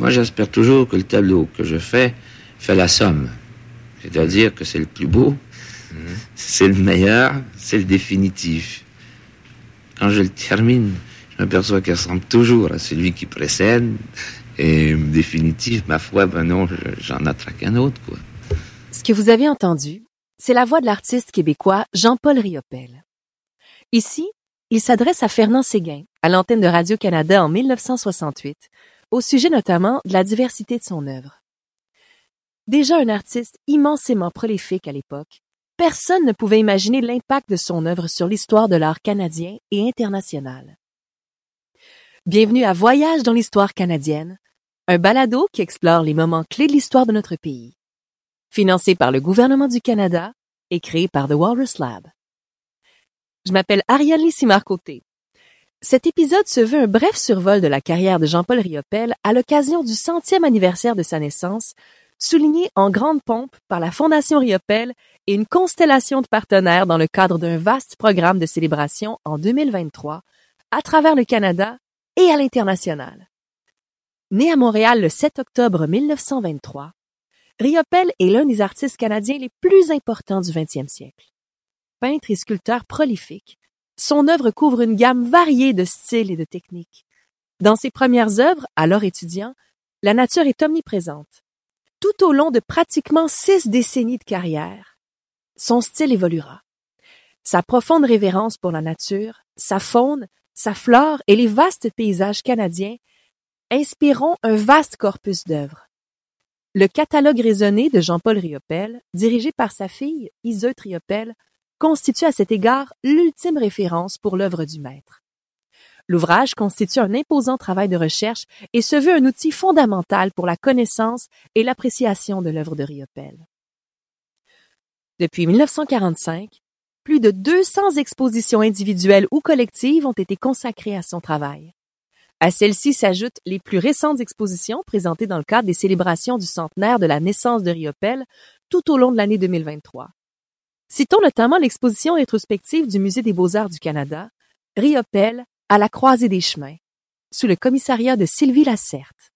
Moi, j'espère toujours que le tableau que je fais fait la somme. C'est-à-dire que c'est le plus beau, c'est le meilleur, c'est le définitif. Quand je le termine, je m'aperçois qu'il ressemble toujours à celui qui précède. Et définitif, ma foi, ben non, j'en attraque un autre, quoi. Ce que vous avez entendu, c'est la voix de l'artiste québécois Jean-Paul Riopel. Ici, il s'adresse à Fernand Séguin, à l'antenne de Radio-Canada en 1968, au sujet notamment de la diversité de son œuvre. Déjà un artiste immensément prolifique à l'époque, personne ne pouvait imaginer l'impact de son œuvre sur l'histoire de l'art canadien et international. Bienvenue à Voyage dans l'histoire canadienne, un balado qui explore les moments clés de l'histoire de notre pays. Financé par le gouvernement du Canada et créé par The Walrus Lab. Je m'appelle Ariane Lissimar-Côté. Cet épisode se veut un bref survol de la carrière de Jean-Paul Riopel à l'occasion du centième anniversaire de sa naissance, souligné en grande pompe par la Fondation Riopel et une constellation de partenaires dans le cadre d'un vaste programme de célébration en 2023 à travers le Canada et à l'international. Né à Montréal le 7 octobre 1923, Riopel est l'un des artistes canadiens les plus importants du 20e siècle. Peintre et sculpteur prolifique, son œuvre couvre une gamme variée de styles et de techniques. Dans ses premières œuvres, alors étudiant, la nature est omniprésente. Tout au long de pratiquement six décennies de carrière, son style évoluera. Sa profonde révérence pour la nature, sa faune, sa flore et les vastes paysages canadiens inspireront un vaste corpus d'œuvres. Le catalogue raisonné de Jean-Paul Riopel, dirigé par sa fille, Iseut Riopel, constitue à cet égard l'ultime référence pour l'œuvre du maître. L'ouvrage constitue un imposant travail de recherche et se veut un outil fondamental pour la connaissance et l'appréciation de l'œuvre de Riopel. Depuis 1945, plus de 200 expositions individuelles ou collectives ont été consacrées à son travail. À celles-ci s'ajoutent les plus récentes expositions présentées dans le cadre des célébrations du centenaire de la naissance de Riopel tout au long de l'année 2023. Citons notamment l'exposition rétrospective du Musée des beaux-arts du Canada, Riopel à la croisée des chemins, sous le commissariat de Sylvie Lacerte.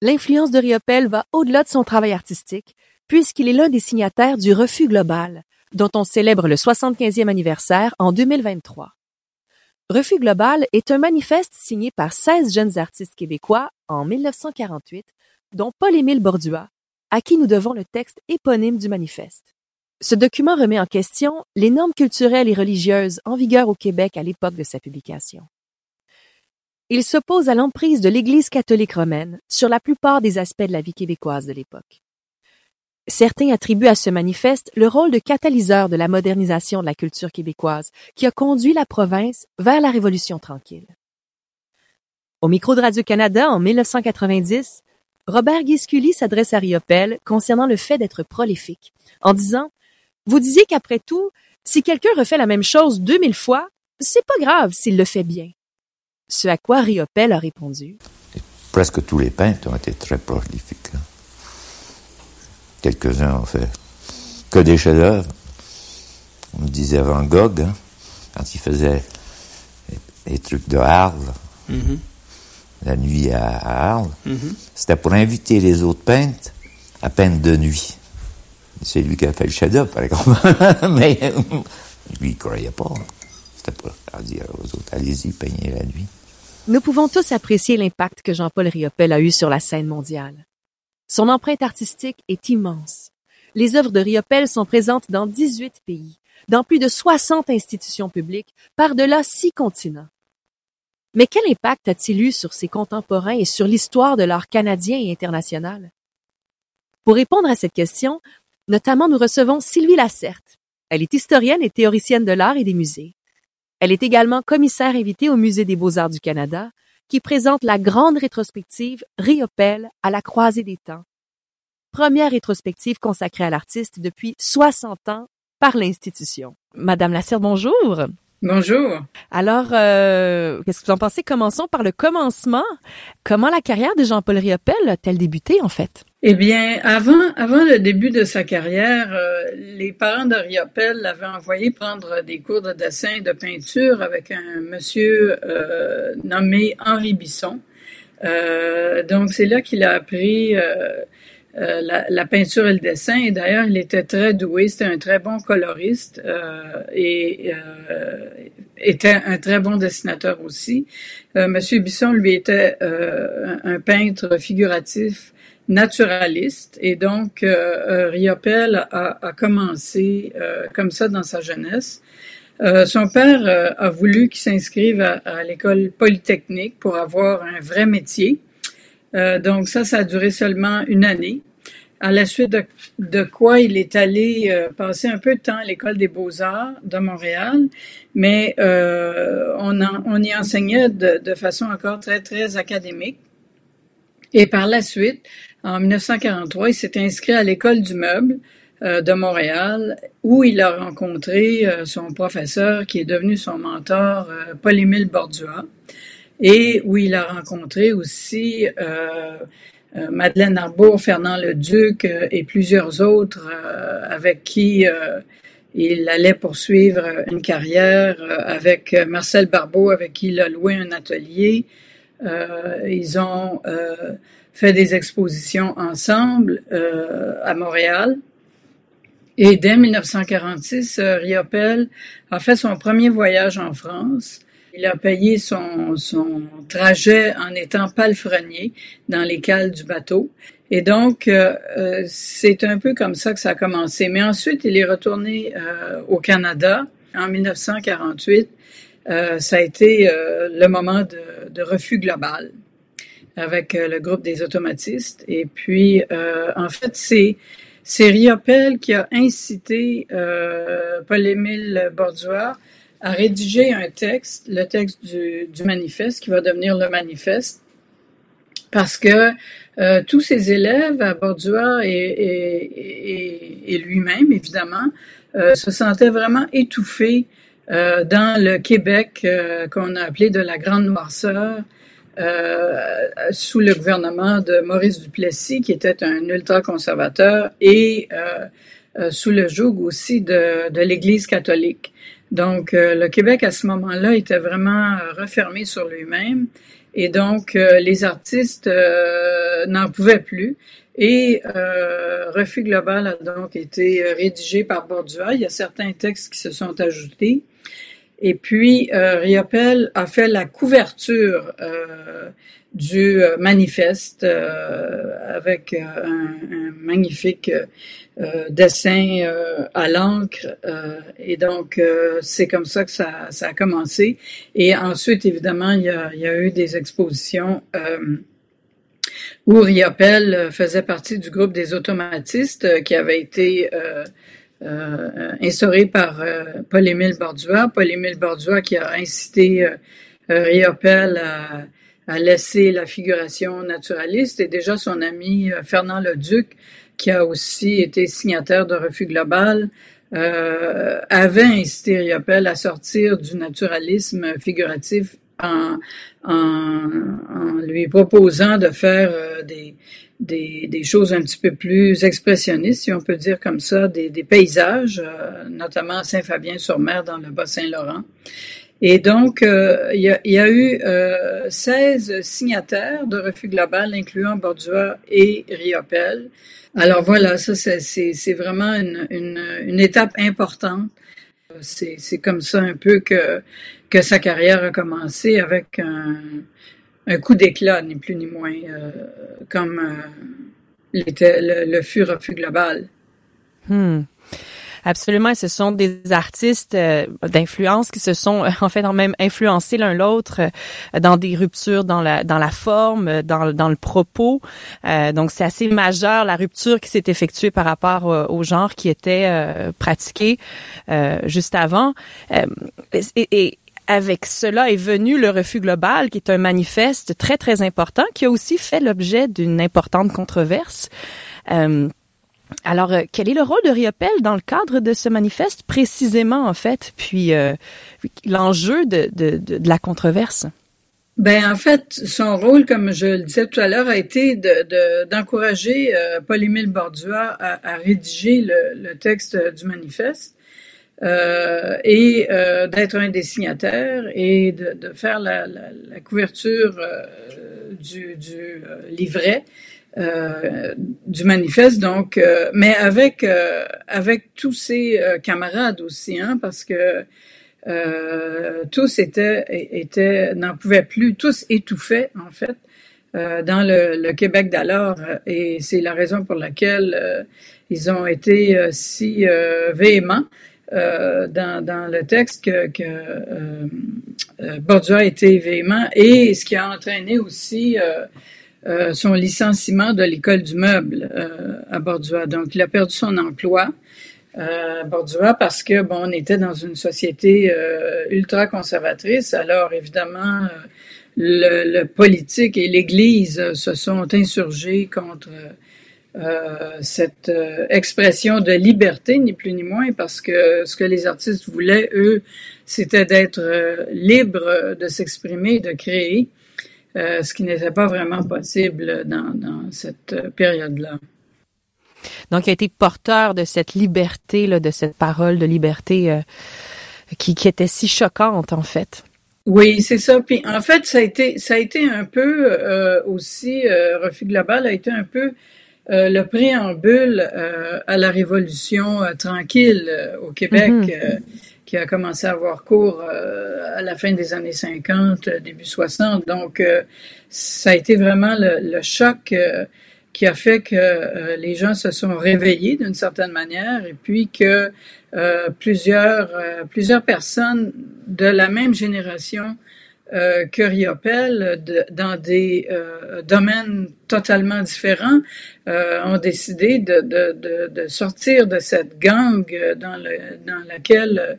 L'influence de Riopel va au-delà de son travail artistique, puisqu'il est l'un des signataires du Refus global, dont on célèbre le 75e anniversaire en 2023. Refus global est un manifeste signé par 16 jeunes artistes québécois en 1948, dont Paul-Émile Bordua, à qui nous devons le texte éponyme du manifeste. Ce document remet en question les normes culturelles et religieuses en vigueur au Québec à l'époque de sa publication. Il s'oppose à l'emprise de l'Église catholique romaine sur la plupart des aspects de la vie québécoise de l'époque. Certains attribuent à ce manifeste le rôle de catalyseur de la modernisation de la culture québécoise qui a conduit la province vers la Révolution tranquille. Au micro de Radio-Canada en 1990, Robert Guisculi s'adresse à Riopel concernant le fait d'être prolifique, en disant Vous disiez qu'après tout, si quelqu'un refait la même chose 2000 fois, c'est pas grave s'il le fait bien. Ce à quoi Riopel a répondu Presque tous les peintres ont été très prolifiques. Hein. Quelques-uns ont fait que des chefs-d'œuvre. On me disait Van Gogh, hein, quand il faisait les, trucs de Arles, mm-hmm. la nuit à, Arles, mm-hmm. c'était pour inviter les autres peintres à peindre de nuit. C'est lui qui a fait le chef-d'œuvre, par exemple. Mais lui, il croyait pas. C'était pour dire aux autres, allez-y, peignez la nuit. Nous pouvons tous apprécier l'impact que Jean-Paul Riopel a eu sur la scène mondiale. Son empreinte artistique est immense. Les œuvres de Riopel sont présentes dans 18 pays, dans plus de 60 institutions publiques, par-delà six continents. Mais quel impact a-t-il eu sur ses contemporains et sur l'histoire de l'art canadien et international? Pour répondre à cette question, notamment nous recevons Sylvie Lacerte. Elle est historienne et théoricienne de l'art et des musées. Elle est également commissaire invitée au Musée des beaux-arts du Canada qui présente la grande rétrospective Riopel à la croisée des temps. Première rétrospective consacrée à l'artiste depuis 60 ans par l'institution. Madame Lasserde, bonjour. Bonjour. Alors, euh, qu'est-ce que vous en pensez? Commençons par le commencement. Comment la carrière de Jean-Paul Riopel a-t-elle débuté, en fait? Eh bien, avant, avant le début de sa carrière, euh, les parents de Riopel l'avaient envoyé prendre des cours de dessin et de peinture avec un monsieur euh, nommé Henri Bisson. donc c'est là qu'il a appris la, peinture et le dessin. Et d'ailleurs, il était très doué. C'était un très bon coloriste et était un très bon dessinateur aussi. Monsieur Bisson, lui, était un peintre figuratif naturaliste et donc euh, euh, Riopel a, commencé euh, comme ça dans sa jeunesse. son père a voulu qu'il s'inscrive à, l'école polytechnique pour avoir un vrai métier. donc ça, ça a duré seulement une année. À la suite de, quoi il est allé passer un peu de temps à l'école des beaux-arts de Montréal, mais on, y enseignait de façon encore très très académique. Et par la suite, en 1943, il s'est inscrit à l'école du meuble euh, de Montréal, où il a rencontré euh, son professeur qui est devenu son mentor, euh, Paul-Émile Bordua, et où il a rencontré aussi Madeleine Arbour, Fernand Leduc et plusieurs autres avec qui il allait poursuivre une carrière, avec Marcel Barbeau, avec qui il a loué un atelier. ils ont fait des expositions ensemble euh, à Montréal. Et dès 1946, euh, Riopel a fait son premier voyage en France. Il a payé son, son trajet en étant palefrenier dans les cales du bateau. Et donc, euh, euh, c'est un peu comme ça que ça a commencé. Mais ensuite, il est retourné au Canada en 1948. ça a été le moment de, de refus global avec euh, le groupe des automatistes. Et puis, euh, en fait, c'est c'est Riopel qui a incité euh, Paul-Émile Bordua à rédiger un texte, le texte du, du, manifeste, qui va devenir le manifeste, parce que euh, tous ses élèves à Bordua et, et, et, lui-même, évidemment, euh, se sentaient vraiment étouffés euh, dans le Québec qu'on a appelé de la Grande Noirceur, sous le gouvernement de Maurice Duplessis, qui était un ultra-conservateur, et euh, euh, sous le joug aussi de, de l'Église catholique. Donc, le Québec, à ce moment-là, était vraiment refermé sur lui-même. Et donc, les artistes n'en pouvaient plus. Et euh, Refus global a donc été rédigé par Bordua. Il y a certains textes qui se sont ajoutés. Et puis, euh, a fait la couverture euh, du euh, manifeste euh, avec euh, un, un, magnifique dessin à l'encre. et donc, c'est comme ça que ça, ça, a commencé. Et ensuite, évidemment, il y a, il y a eu des expositions où Riopel faisait partie du groupe des automatistes qui avait été euh, instauré par euh, Paul-Émile Bordua. Paul-Émile Bordua qui a incité euh, Riopel à, à, laisser la figuration naturaliste et déjà son ami Fernand Leduc, qui a aussi été signataire de Refus Global, euh, avait incité Riopel à sortir du naturalisme figuratif en, en, en lui proposant de faire des, des, des, choses un petit peu plus expressionnistes, si on peut dire comme ça, des, des paysages, euh, notamment Saint-Fabien-sur-Mer dans le Bas-Saint-Laurent. Et donc, euh, il, y a, y, a, eu euh, 16 signataires de Refus Global, incluant Bordua et Riopel. Alors voilà, ça c'est vraiment une, une, une, étape importante. C'est comme ça un peu que, que sa carrière a commencé avec un, un coup d'éclat, ni plus ni moins, euh, comme euh, le, le, fut refus global. Hmm. Absolument, ce sont des artistes euh, d'influence qui se sont en fait même influencés l'un l'autre dans des ruptures dans la dans la forme, dans, dans le propos. donc c'est assez majeur la rupture qui s'est effectuée par rapport au, genre qui était pratiqué juste avant. et, et avec cela est venu le refus global, qui est un manifeste très, très important, qui a aussi fait l'objet d'une importante controverse. Euh, alors, euh, quel est le rôle de Riopel dans le cadre de ce manifeste précisément, en fait, puis euh, l'enjeu de, de, de, la controverse? Ben en fait, son rôle, comme je le disais tout à l'heure, a été d'encourager de, Paul-Émile Bordua à, à rédiger le, le, texte du manifeste euh, et euh, d'être un des signataires et de, de faire la, la, la couverture euh, du, du livret. du manifeste, donc, mais avec avec tous ses camarades aussi, hein, parce que tous étaient étaient n'en pouvaient plus, tous étouffaient en fait dans le, le Québec d'alors, et c'est la raison pour laquelle ils ont été euh, si euh, véhéments euh, dans, le texte que, que euh, Bordua a été véhément et ce qui a entraîné aussi son licenciement de l'école du meuble à Bordua. Donc, il a perdu son emploi. Euh, Bordua parce que bon, on était dans une société ultra conservatrice. Alors évidemment, le, le, politique et l'Église se sont insurgés contre euh, cette euh, expression de liberté, ni plus ni moins, parce que ce que les artistes voulaient, eux, c'était d'être euh, libres de s'exprimer, de créer, ce qui n'était pas vraiment possible dans, dans cette période-là. Donc, il a été porteur de cette liberté, là, de cette parole de liberté qui, qui était si choquante, en fait. Oui, c'est ça. Puis en fait, ça a été, ça a été un peu euh, aussi, euh, Refus Global a été un peu euh, le préambule euh, à la révolution euh, tranquille au Québec mm-hmm. qui a commencé à avoir cours à la fin des années 50, début 60. Donc, ça a été vraiment le, le choc qui a fait que les gens se sont réveillés d'une certaine manière et puis que plusieurs, plusieurs personnes de la même génération euh, que Riopel, dans des euh, domaines totalement différents, euh, ont décidé de, de, de, sortir de cette gang dans, le, dans laquelle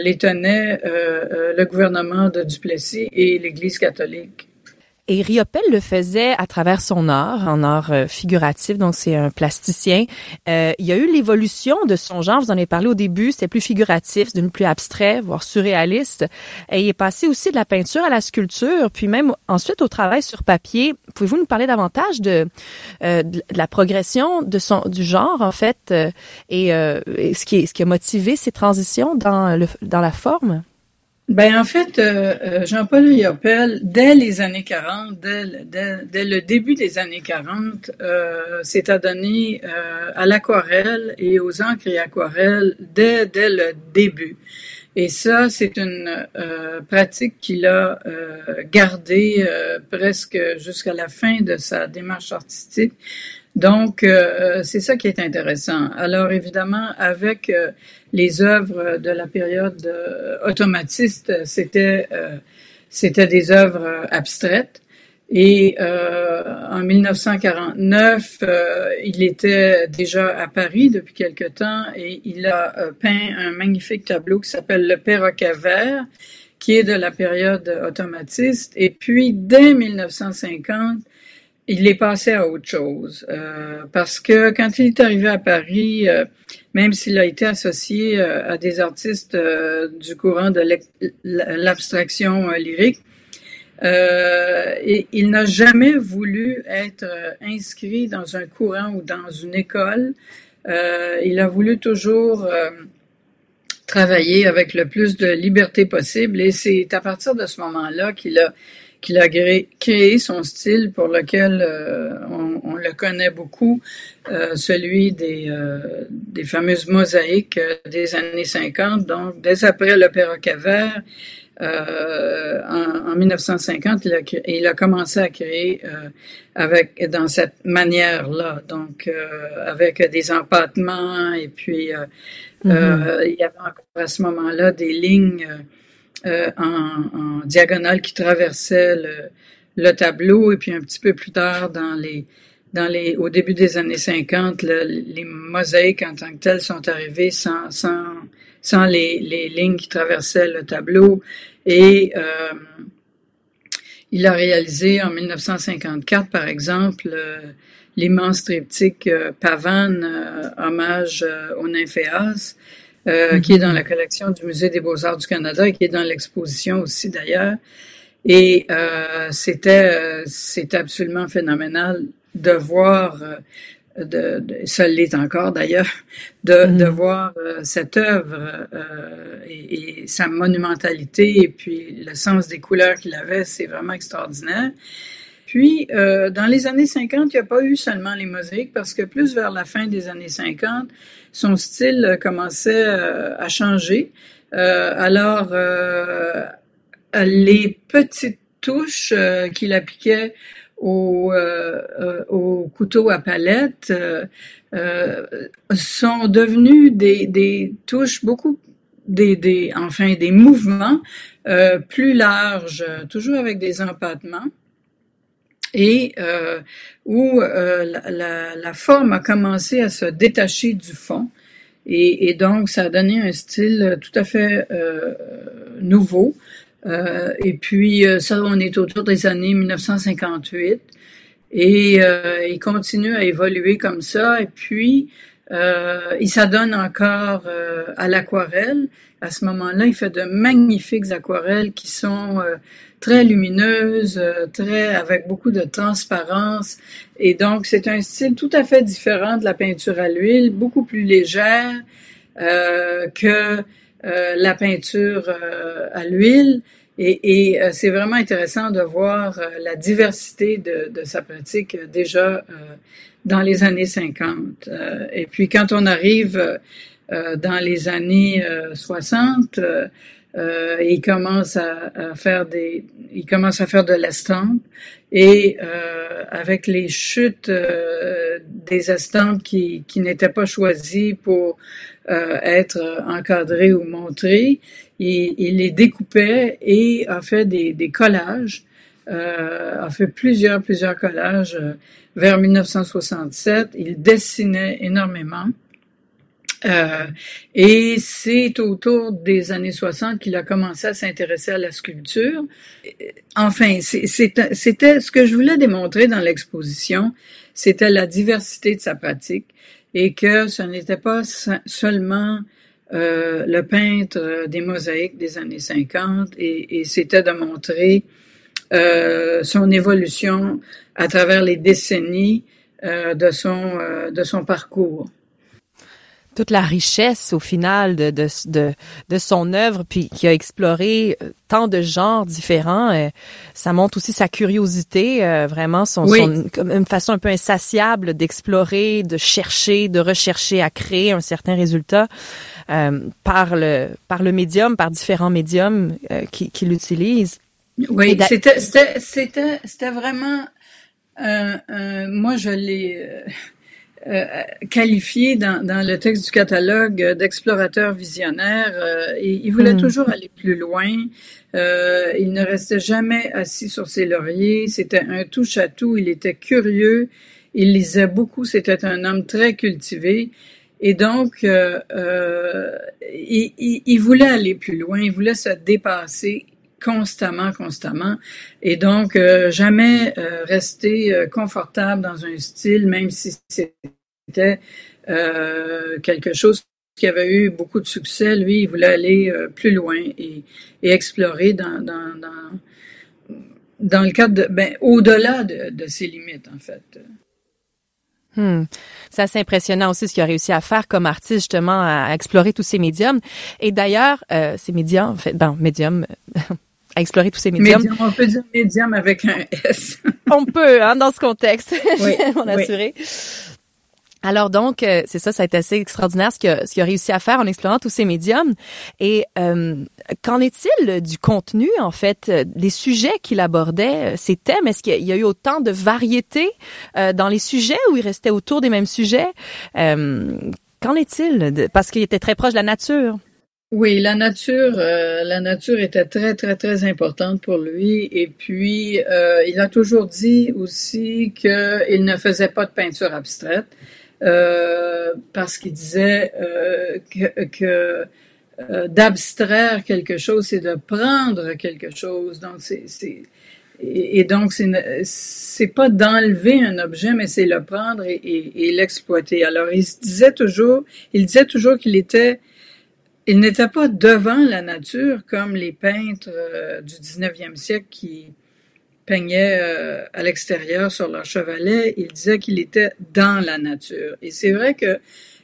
les tenait le gouvernement de Duplessis et l'Église catholique. Et Riopel le faisait à travers son art, en art euh, figuratif, donc c'est un plasticien. Euh, il y a eu l'évolution de son genre, vous en avez parlé au début, c'était plus figuratif, c'est plus abstrait, voire surréaliste. Et il est passé aussi de la peinture à la sculpture, puis même ensuite au travail sur papier. Pouvez-vous nous parler davantage de, euh, de la progression de son du genre en fait euh, et, euh, ce qui ce qui a motivé ces transitions dans le dans la forme? Ben en fait, euh, euh, Jean-Paul Riopel, dès les années 40, dès, le début des années 40, euh, s'est adonné euh, à l'aquarelle et aux encres et aquarelles dès, dès le début. Et ça, c'est une euh, pratique qu'il a gardée presque jusqu'à la fin de sa démarche artistique. Donc, euh, c'est ça qui est intéressant. Alors, évidemment, avec euh, les œuvres de la période euh, automatiste, c'était c'était des œuvres abstraites. Et en 1949, il était déjà à Paris depuis quelque temps et il a peint un magnifique tableau qui s'appelle Le perroquet vert, qui est de la période automatiste. Et puis, dès 1950, il est passé à autre chose. Euh, parce que quand il est arrivé à Paris, euh, même s'il a été associé euh, à des artistes euh, du courant de l'abstraction lyrique, et il n'a jamais voulu être inscrit dans un courant ou dans une école. il a voulu toujours travailler avec le plus de liberté possible et c'est à partir de ce moment-là qu'il a qu'il a créé son style pour lequel euh, on, le connaît beaucoup, euh, celui des, euh, des fameuses mosaïques des années 50. Donc, dès après le perroquet vert, en, en, 1950, il a, il a, commencé à créer avec dans cette manière-là, donc avec des empattements et puis mm-hmm. il y avait encore à ce moment-là des lignes euh, en, diagonale qui traversait le, tableau et puis un petit peu plus tard dans les dans les au début des années 50 les mosaïques en tant que telles sont arrivées sans sans sans les, les lignes qui traversaient le tableau. Et euh, il a réalisé en 1954 par exemple euh, l'immense triptyque Pavane hommage au nymphéas euh, qui est dans la collection du Musée des beaux-arts du Canada et qui est dans l'exposition aussi d'ailleurs. Et euh, c'était euh, absolument phénoménal de voir, euh, de, de, ça l'est encore d'ailleurs, de, de mm-hmm. voir euh, cette œuvre et, et, sa monumentalité et puis le sens des couleurs qu'il avait, c'est vraiment extraordinaire. Puis, euh, dans les années 50, il n'y a pas eu seulement les mosaïques, parce que plus vers la fin des années 50, son style commençait euh, à changer. Euh, alors, euh, les petites touches euh, qu'il appliquait au, au, couteau à palette sont devenues des, touches beaucoup des, des, enfin des mouvements euh, plus larges, toujours avec des empattements, et euh, où euh, la, la, forme a commencé à se détacher du fond. Et, et donc, ça a donné un style tout à fait euh, nouveau. Euh, et puis, ça, on est autour des années 1958. Et il continue à évoluer comme ça. Et puis, euh, il s'adonne encore euh, à l'aquarelle. À ce moment-là, il fait de magnifiques aquarelles qui sont euh, très lumineuses, euh, très avec beaucoup de transparence. Et donc, c'est un style tout à fait différent de la peinture à l'huile, beaucoup plus légère que la peinture à l'huile. Et, et c'est vraiment intéressant de voir la diversité de, de sa pratique déjà dans les années 50. Euh, et puis quand on arrive euh, dans les années 60, euh, euh, il commence à, à, faire des, il commence à faire de l'estampe et euh, avec les chutes euh, des estampes qui, qui n'étaient pas choisies pour être encadrées ou montrées, il, il, les découpait et a fait des, des collages, a fait plusieurs plusieurs collages vers 1967. Il dessinait énormément. Euh, et c'est autour des années 60 qu'il a commencé à s'intéresser à la sculpture. Enfin, c'était ce que je voulais démontrer dans l'exposition, c'était la diversité de sa pratique et que ce n'était pas seulement euh, le peintre des mosaïques des années 50 et, et c'était de montrer euh, son évolution à travers les décennies euh, de, son, euh, de son parcours toute la richesse au final de, de, de, de, son œuvre, puis qui a exploré euh, tant de genres différents. Euh, ça montre aussi sa curiosité, euh, vraiment son, son, comme une façon un peu insatiable d'explorer, de chercher, de rechercher à créer un certain résultat euh, par le par le médium, par différents médiums qui, qui l'utilisent. Oui, c'était c'était c'était vraiment euh, euh, moi, je l'ai euh, euh, qualifié dans, dans, le texte du catalogue d'explorateur visionnaire. et il voulait mm. toujours aller plus loin. il ne restait jamais assis sur ses lauriers. C'était un touche-à-tout. Il était curieux. Il lisait beaucoup. C'était un homme très cultivé. Et donc, euh, il, il, il, voulait aller plus loin, il voulait se dépasser constamment, constamment. Et donc, euh, jamais euh, rester euh, confortable dans un style, même si c'était quelque chose qui avait eu beaucoup de succès. Lui, il voulait aller plus loin et, explorer dans, dans, dans, dans, le cadre de, ben, au-delà de, ses limites, en fait. Hmm. C'est impressionnant aussi ce qu'il a réussi à faire comme artiste, justement, à, explorer tous ces médiums. Et d'ailleurs, euh, ces médiums, en fait, ben, médiums, à explorer tous ces médiums. Médium, on peut dire médium avec un S. on peut, hein, dans ce contexte, oui, on assuré. Alors donc, euh, c'est ça, ça a été assez extraordinaire ce qu'il a, ce a réussi à faire en explorant tous ces médiums. Et euh, qu'en est-il du contenu, en fait, des sujets qu'il abordait, ces thèmes? Est-ce qu'il y a eu autant de variété euh, dans les sujets ou il restait autour des mêmes sujets? Euh, qu'en est-il? Parce qu'il était très proche de la nature. Oui, la nature, euh, la nature était très très très importante pour lui. Et puis, euh, il a toujours dit aussi qu'il ne faisait pas de peinture abstraite euh, parce qu'il disait que, que d'abstraire quelque chose, c'est de prendre quelque chose. Donc, c'est et, et, donc c'est c'est pas d'enlever un objet, mais c'est le prendre et, l'exploiter. Alors, il disait toujours, il disait toujours qu'il était il n'était pas devant la nature comme les peintres euh, du 19e siècle qui peignaient euh, à l'extérieur sur leur chevalet. Il disait qu'il était dans la nature. Et c'est vrai que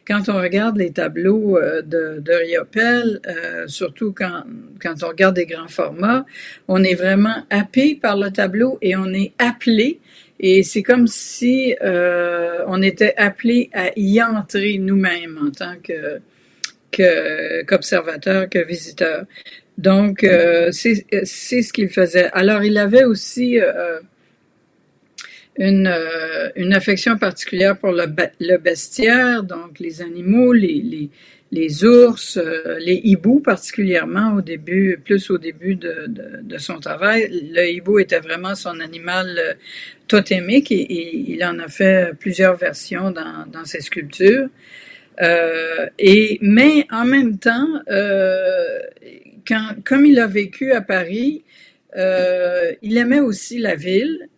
quand on regarde les tableaux de, de Riopel, surtout quand, quand on regarde des grands formats, on est vraiment happé par le tableau et on est appelé et c'est comme si euh, on était appelé à y entrer nous-mêmes en tant que qu'observateur, que, visiteur. Donc, euh, c'est ce qu'il faisait. Alors, il avait aussi euh, une, euh, une affection particulière pour le, le, bestiaire, donc les animaux, les, les, les ours, euh, les hiboux particulièrement au début, plus au début de, de, son travail. Le hibou était vraiment son animal euh, totémique et, il en a fait plusieurs versions dans, dans ses sculptures. Euh, et mais en même temps, euh, quand, comme il a vécu à Paris, euh, il aimait aussi la ville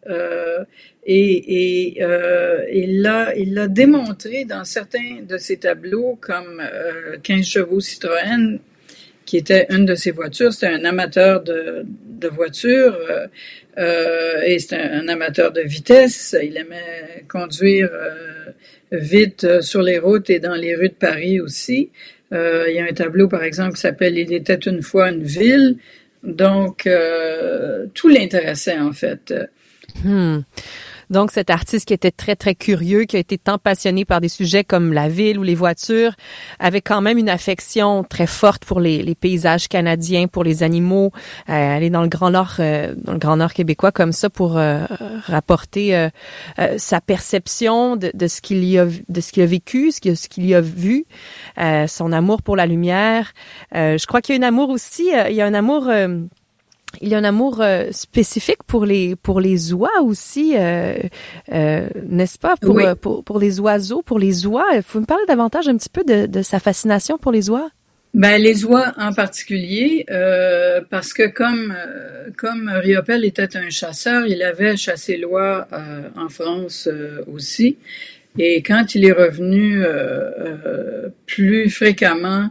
et, il l'a il démontré dans certains de ses tableaux comme 15 euh, chevaux Citroën qui était une de ses voitures. C'était un amateur de, voitures et c'était un, amateur de vitesse. Il aimait conduire vite sur les routes et dans les rues de Paris aussi. il y a un tableau, par exemple, qui s'appelle Il était une fois une ville. Donc, tout l'intéressait en fait. Hmm. Donc, cet artiste qui était très, très curieux, qui a été tant passionné par des sujets comme la ville ou les voitures, avait quand même une affection très forte pour les, les paysages canadiens, pour les animaux, euh, aller dans le Grand Nord, euh, dans le Grand Nord québécois comme ça pour euh, rapporter euh, sa perception de, de ce qu'il y a, de ce qu'il a vécu, ce qu'il, ce qu'il y a vu, son amour pour la lumière. je crois qu'il y a un amour aussi, il y a un amour il y a un amour euh, spécifique pour les pour les oies aussi, euh, euh, n'est-ce pas? Pour, pour, pour les oiseaux, pour les oies. Il faut me parler davantage un petit peu de, de sa fascination pour les oies? Ben les oies en particulier, parce que comme comme Riopel était un chasseur, il avait chassé l'oie en France aussi, et quand il est revenu plus fréquemment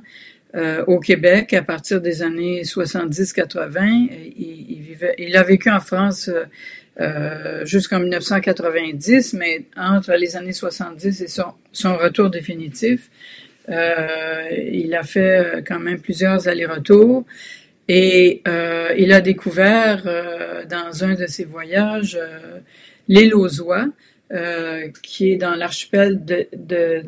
au Québec à partir des années 70-80. Il, vivait, il a vécu en France euh, euh jusqu'en 1990, mais entre les années 70 et son, son retour définitif, euh, il a fait quand même plusieurs allers-retours. Et euh, il a découvert dans un de ses voyages l'île aux oies, euh, qui est dans l'archipel de, de,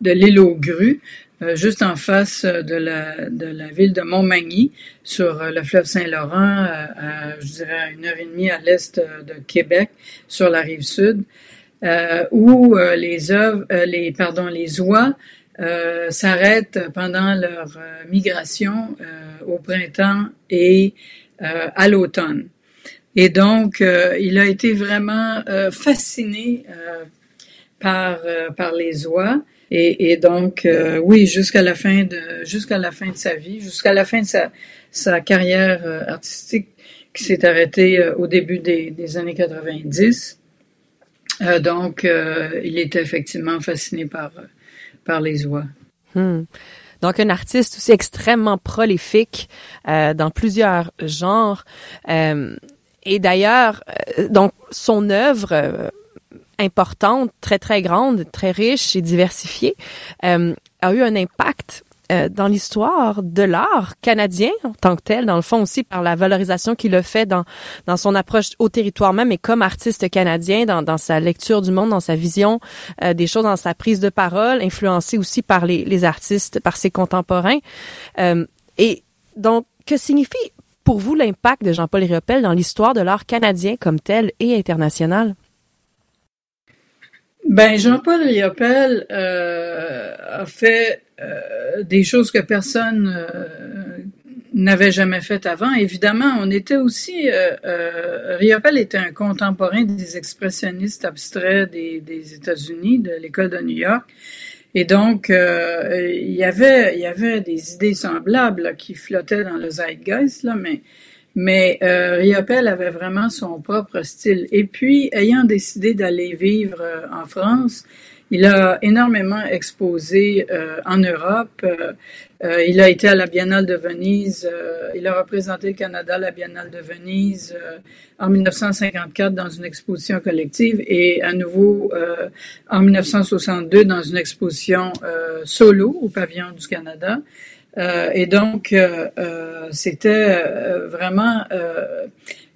de l'île aux grues, euh, juste en face de la, de la ville de Montmagny, sur euh, le fleuve Saint-Laurent, je dirais à une heure et demie à l'est de Québec, sur la rive sud, où les œuvres, les pardon, les oies s'arrêtent pendant leur migration au printemps et à l'automne. Et donc, il a été vraiment fasciné par par les oies. Et, donc, euh, oui, jusqu'à la fin de jusqu'à la fin de sa vie, jusqu'à la fin de sa, sa carrière euh, artistique qui s'est arrêtée euh, au début des, des, années 90. donc, il était effectivement fasciné par par les oies. Hmm. Donc, un artiste aussi extrêmement prolifique dans plusieurs genres. et d'ailleurs, donc son œuvre importante, très très grande, très riche et diversifiée, euh, a eu un impact euh, dans l'histoire de l'art canadien en tant que tel, dans le fond aussi par la valorisation qu'il a fait dans, dans son approche au territoire même et comme artiste canadien, dans, dans sa lecture du monde, dans sa vision euh, des choses, dans sa prise de parole, influencé aussi par les, les artistes, par ses contemporains. Euh, et donc, que signifie pour vous l'impact de Jean-Paul Riopel dans l'histoire de l'art canadien comme tel et international? Ben, Jean-Paul Riopel euh, a fait euh, des choses que personne euh, n'avait jamais faites avant. Évidemment, on était aussi... Euh, Riopel était un contemporain des expressionnistes abstraits des, des États-Unis, de l'école de New York. Et donc, il y avait il y avait des idées semblables qui flottaient dans le zeitgeist, là, mais mais euh, Riopel avait vraiment son propre style. Et puis, ayant décidé d'aller vivre euh, en France, il a énormément exposé en Europe. il a été à la Biennale de Venise. il a représenté le Canada à la Biennale de Venise en 1954 dans une exposition collective et à nouveau en 1962 dans une exposition solo au pavillon du Canada. Euh, et donc, euh, euh, c'était vraiment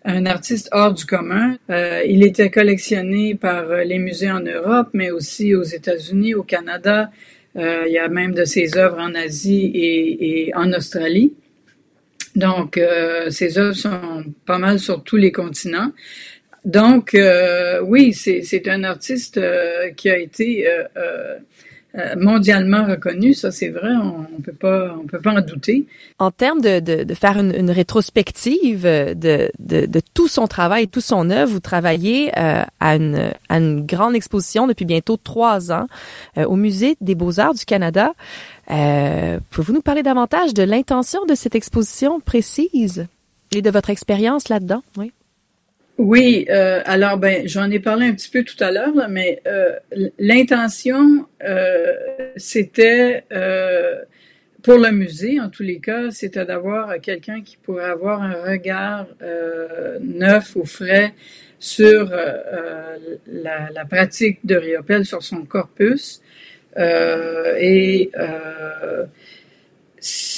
un artiste hors du commun. il était collectionné par les musées en Europe, mais aussi aux États-Unis, au Canada. il y a même de ses œuvres en Asie et, et en Australie. Donc, ses œuvres sont pas mal sur tous les continents. Donc, oui, c'est un artiste qui a été euh, mondialement reconnu, ça c'est vrai, on, peut pas, on peut pas en douter. En termes de, de, de faire une, une, rétrospective de, de, de, tout son travail, tout son œuvre, vous travaillez euh, à, une, à une grande exposition depuis bientôt trois ans euh, au Musée des Beaux-Arts du Canada. Pouvez-vous nous parler davantage de l'intention de cette exposition précise et de votre expérience là-dedans? Oui. Oui, euh, alors ben j'en ai parlé un petit peu tout à l'heure, mais euh, l'intention euh, c'était pour le musée, en tous les cas, c'était d'avoir quelqu'un qui pourrait avoir un regard neuf ou frais sur la, pratique de Riopel, sur son corpus. et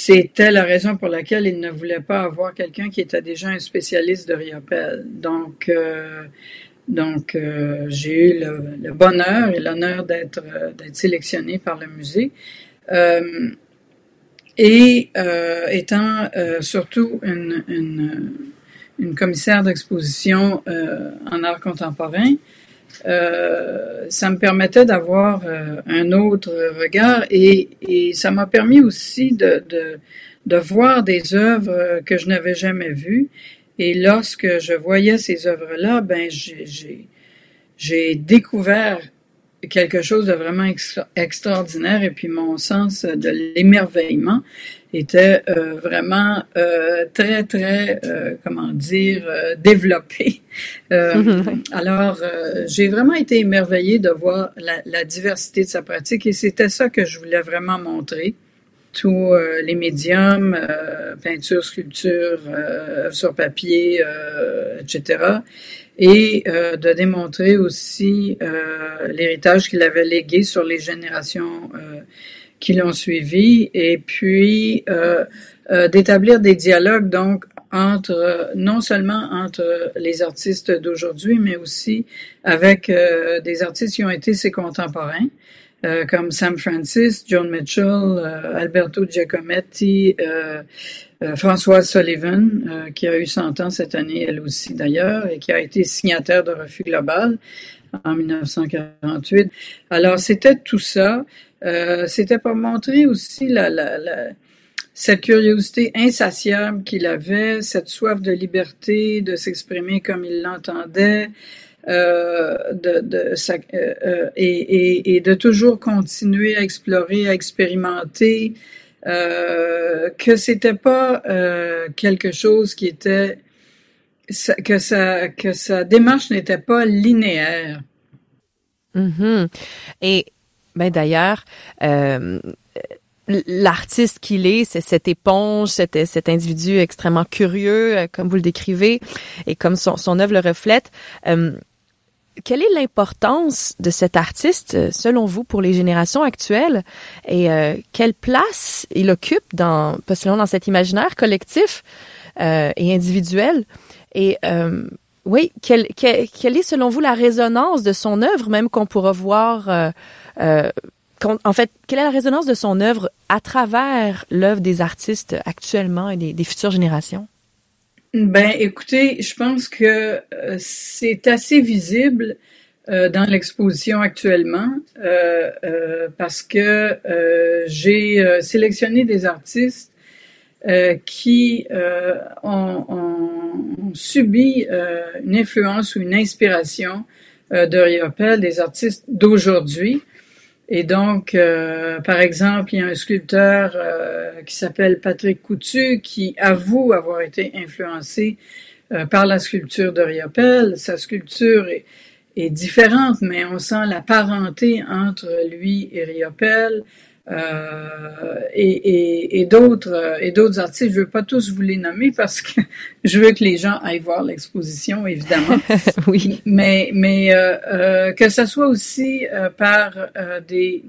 c'était la raison pour laquelle il ne voulait pas avoir quelqu'un qui était déjà un spécialiste de Riopel. Donc, euh, donc euh, j'ai eu le, bonheur et l'honneur d'être euh, sélectionné par le musée. et étant surtout une commissaire d'exposition en art contemporain, euh, ça me permettait d'avoir euh, un autre regard et, ça m'a permis aussi de, voir des œuvres que je n'avais jamais vues. Et lorsque je voyais ces œuvres-là, ben j'ai découvert quelque chose de vraiment extraordinaire et puis mon sens de l'émerveillement était euh, vraiment euh, très, très, euh, comment dire, développé. alors, j'ai vraiment été émerveillée de voir la, la, diversité de sa pratique et c'était ça que je voulais vraiment montrer. Tous les médiums, peinture, sculpture, sur papier, etc. Et de démontrer aussi l'héritage qu'il avait légué sur les générations qui l'ont suivi et puis euh, euh, d'établir des dialogues donc entre non seulement entre les artistes d'aujourd'hui, mais aussi avec euh, des artistes qui ont été ses contemporains, euh, comme Sam Francis, John Mitchell, euh, Alberto Giacometti, Françoise Sullivan, qui a eu 100 ans cette année, elle aussi d'ailleurs, et qui a été signataire de Refus Global en 1948. Alors c'était tout ça. Euh, c'était pour montrer aussi la, la, cette curiosité insatiable qu'il avait, cette soif de liberté, de s'exprimer comme il l'entendait, euh, de, de, euh, et, et, de toujours continuer à explorer, à expérimenter, euh, que c'était pas quelque chose qui était que sa que sa démarche n'était pas linéaire. Mm-hmm. Et ben d'ailleurs, euh, l'artiste qu'il est, c'est cette éponge, cet, cet individu extrêmement curieux, euh, comme vous le décrivez, et comme son, son œuvre le reflète. Euh, quelle est l'importance de cet artiste, selon vous, pour les générations actuelles, et euh, quelle place il occupe dans, selon dans cet imaginaire collectif euh, et individuel, et oui, quelle, quelle, quelle, est selon vous la résonance de son œuvre, même qu'on pourra voir euh, en fait, quelle est la résonance de son œuvre à travers l'œuvre des artistes actuellement et des, futures générations? Ben, écoutez, je pense que euh, c'est assez visible euh, dans l'exposition actuellement parce que j'ai sélectionné des artistes qui ont, ont, subi une influence ou une inspiration de Riopel, des artistes d'aujourd'hui. Et donc, euh, par exemple, il y a un sculpteur euh, qui s'appelle Patrick Coutu qui avoue avoir été influencé euh, par la sculpture de Riopel. Sa sculpture est, est différente, mais on sent la parenté entre lui et Riopelle. Euh, et, et, d'autres et d'autres artistes. Je veux pas tous vous les nommer parce que je veux que les gens aillent voir l'exposition, évidemment. oui. Mais mais euh, euh, que ça soit aussi euh, par euh, des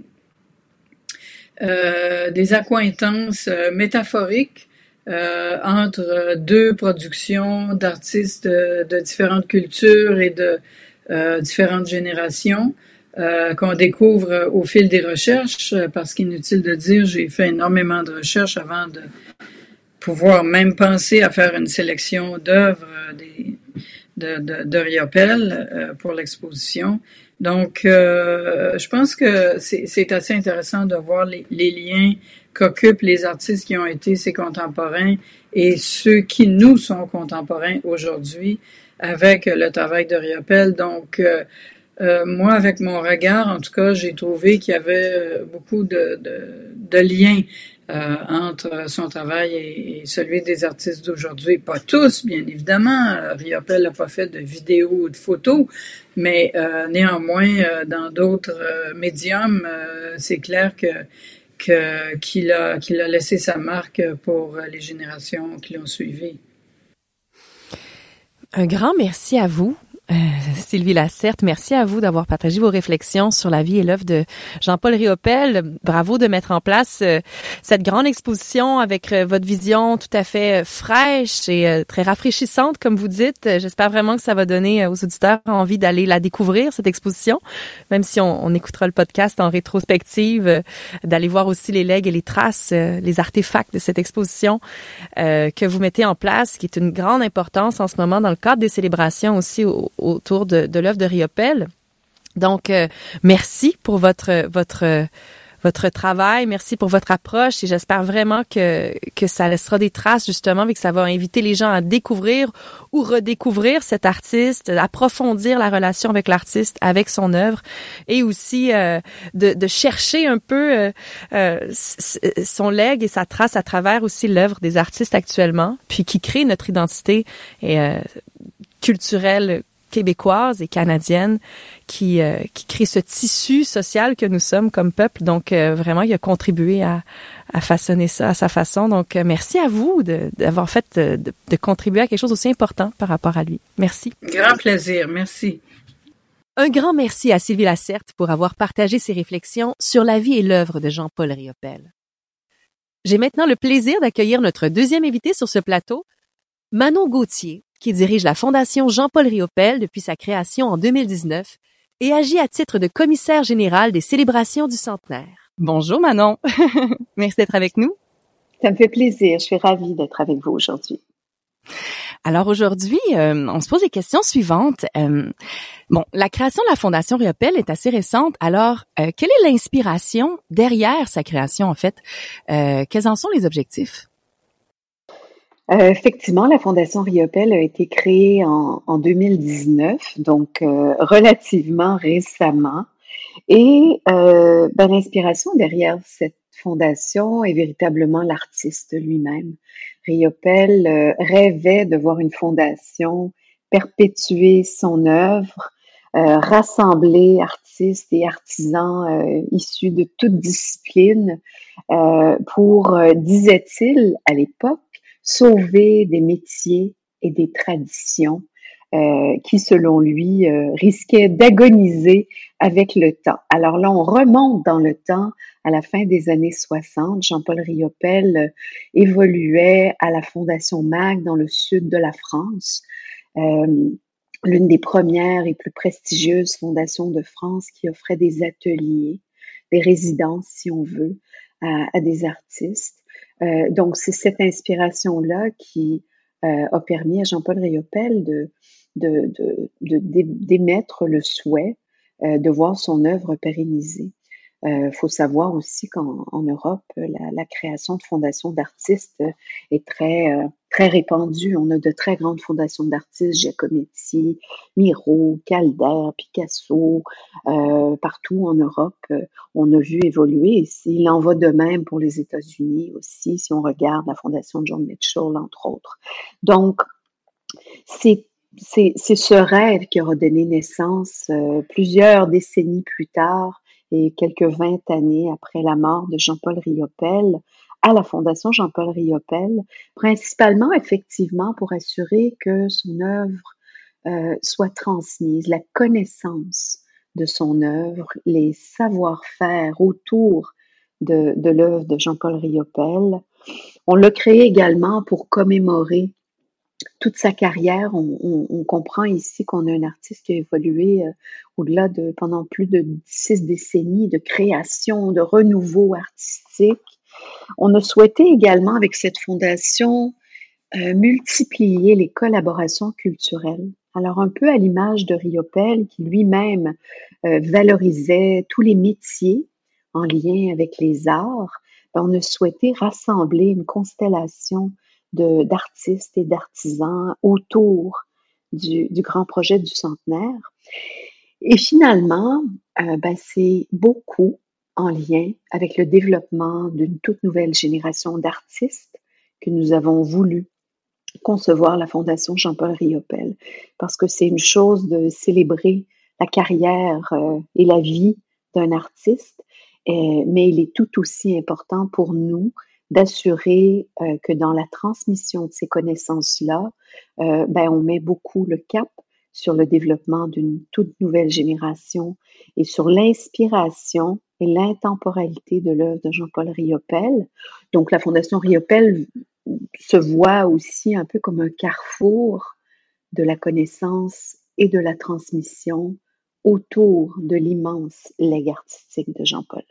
des accointances métaphoriques entre deux productions d'artistes de, de, différentes cultures et de différentes générations. Euh, qu'on découvre au fil des recherches, euh, parce qu'inutile de dire, j'ai fait énormément de recherches avant de pouvoir même penser à faire une sélection d'œuvres de, de, de Riopel euh, pour l'exposition. Donc, je pense que c'est assez intéressant de voir les, les liens qu'occupent les artistes qui ont été ses contemporains et ceux qui nous sont contemporains aujourd'hui avec le travail de Riopel. Donc, euh, moi, avec mon regard, en tout cas, j'ai trouvé qu'il y avait euh, beaucoup de, liens euh, entre son travail et, celui des artistes d'aujourd'hui. Pas tous, bien évidemment. Euh, Riopel n'a pas fait de vidéos ou de photos, mais euh, néanmoins, dans d'autres médiums, c'est clair que qu'il a qu'il a laissé sa marque pour les générations qui l'ont suivi. Un grand merci à vous. Euh, Sylvie Lacerte, merci à vous d'avoir partagé vos réflexions sur la vie et l'œuvre de Jean-Paul Riopel. Bravo de mettre en place euh, cette grande exposition avec euh, votre vision tout à fait fraîche et très rafraîchissante, comme vous dites. J'espère vraiment que ça va donner aux auditeurs envie d'aller la découvrir, cette exposition, même si on, on écoutera le podcast en rétrospective, d'aller voir aussi les legs et les traces, les artefacts de cette exposition que vous mettez en place, qui est une grande importance en ce moment dans le cadre des célébrations aussi au, autour de, de l'œuvre de Riopel. Donc, euh, merci pour votre votre votre travail, merci pour votre approche et j'espère vraiment que que ça laissera des traces justement et que ça va inviter les gens à découvrir ou redécouvrir cet artiste, approfondir la relation avec l'artiste, avec son œuvre et aussi euh, de, de, chercher un peu euh, euh son legs et sa trace à travers aussi l'œuvre des artistes actuellement, puis qui crée notre identité et culturelle québécoise et canadienne qui, euh, qui crée ce tissu social que nous sommes comme peuple. Donc, euh, vraiment, il a contribué à, à façonner ça à sa façon. Donc, euh, merci à vous d'avoir fait, de, de, contribuer à quelque chose aussi important par rapport à lui. Merci. Grand plaisir. Merci. Un grand merci à Sylvie Lacerte pour avoir partagé ses réflexions sur la vie et l'œuvre de Jean-Paul Riopel. J'ai maintenant le plaisir d'accueillir notre deuxième invité sur ce plateau, Manon Gauthier, qui dirige la Fondation Jean-Paul Riopel depuis sa création en 2019 et agit à titre de commissaire général des célébrations du centenaire. Bonjour Manon. Merci d'être avec nous. Ça me fait plaisir. Je suis ravie d'être avec vous aujourd'hui. Alors aujourd'hui, euh, on se pose les questions suivantes. Euh, bon, la création de la Fondation Riopel est assez récente. Alors, euh, quelle est l'inspiration derrière sa création en fait? Quels en sont les objectifs? Euh, effectivement, la Fondation Riopel a été créée en, en 2019, donc euh, relativement récemment. Et euh, ben, l'inspiration derrière cette fondation est véritablement l'artiste lui-même. Riopel euh, rêvait de voir une fondation perpétuer son œuvre, rassembler artistes et artisans issus de toutes disciplines pour, disait-il à l'époque, sauver des métiers et des traditions euh, qui, selon lui, euh, risquaient d'agoniser avec le temps. Alors là, on remonte dans le temps à la fin des années 60. Jean-Paul Riopel euh, évoluait à la Fondation MAG dans le sud de la France. L'une des premières et plus prestigieuses fondations de France qui offrait des ateliers, des résidences, si on veut, à, à des artistes. Euh, donc, c'est cette inspiration-là qui euh, a permis à Jean-Paul Riopel de, d'émettre le souhait euh, de voir son œuvre pérennisée. Il euh, faut savoir aussi qu'en en Europe, la, la, création de fondations d'artistes est très, euh, très répandue. On a de très grandes fondations d'artistes, Giacometti, Miro, Calder, Picasso, euh, partout en Europe. on a vu évoluer. Il en va de même pour les États-Unis aussi, si on regarde la fondation John Mitchell, entre autres. Donc, c'est c'est ce rêve qui aura donné naissance euh, plusieurs décennies plus tard et quelques vingt années après la mort de Jean-Paul Riopel à la Fondation Jean-Paul Riopel, principalement effectivement pour assurer que son œuvre euh, soit transmise, la connaissance de son œuvre, les savoir-faire autour de, l'œuvre de Jean-Paul Riopel. On l'a créé également pour commémorer toute sa carrière, on, comprend ici qu'on a un artiste qui a évolué euh, au-delà de pendant plus de six décennies de création, de renouveau artistique. On a souhaité également avec cette fondation euh, multiplier les collaborations culturelles. Alors un peu à l'image de Riopel qui lui-même euh, valorisait tous les métiers en lien avec les arts, ben, on a souhaité rassembler une constellation d'artistes et d'artisans autour du, grand projet du centenaire. Et finalement, euh, ben, c'est beaucoup en lien avec le développement d'une toute nouvelle génération d'artistes que nous avons voulu concevoir la Fondation Jean-Paul Riopel, parce que c'est une chose de célébrer la carrière euh, et la vie d'un artiste, mais il est tout aussi important pour nous d'assurer euh, que dans la transmission de ces connaissances-là, euh, ben, on met beaucoup le cap sur le développement d'une toute nouvelle génération et sur l'inspiration et l'intemporalité de l'œuvre de Jean-Paul Riopel. Donc, la Fondation Riopel se voit aussi un peu comme un carrefour de la connaissance et de la transmission autour de l'immense legs artistique de Jean-Paul.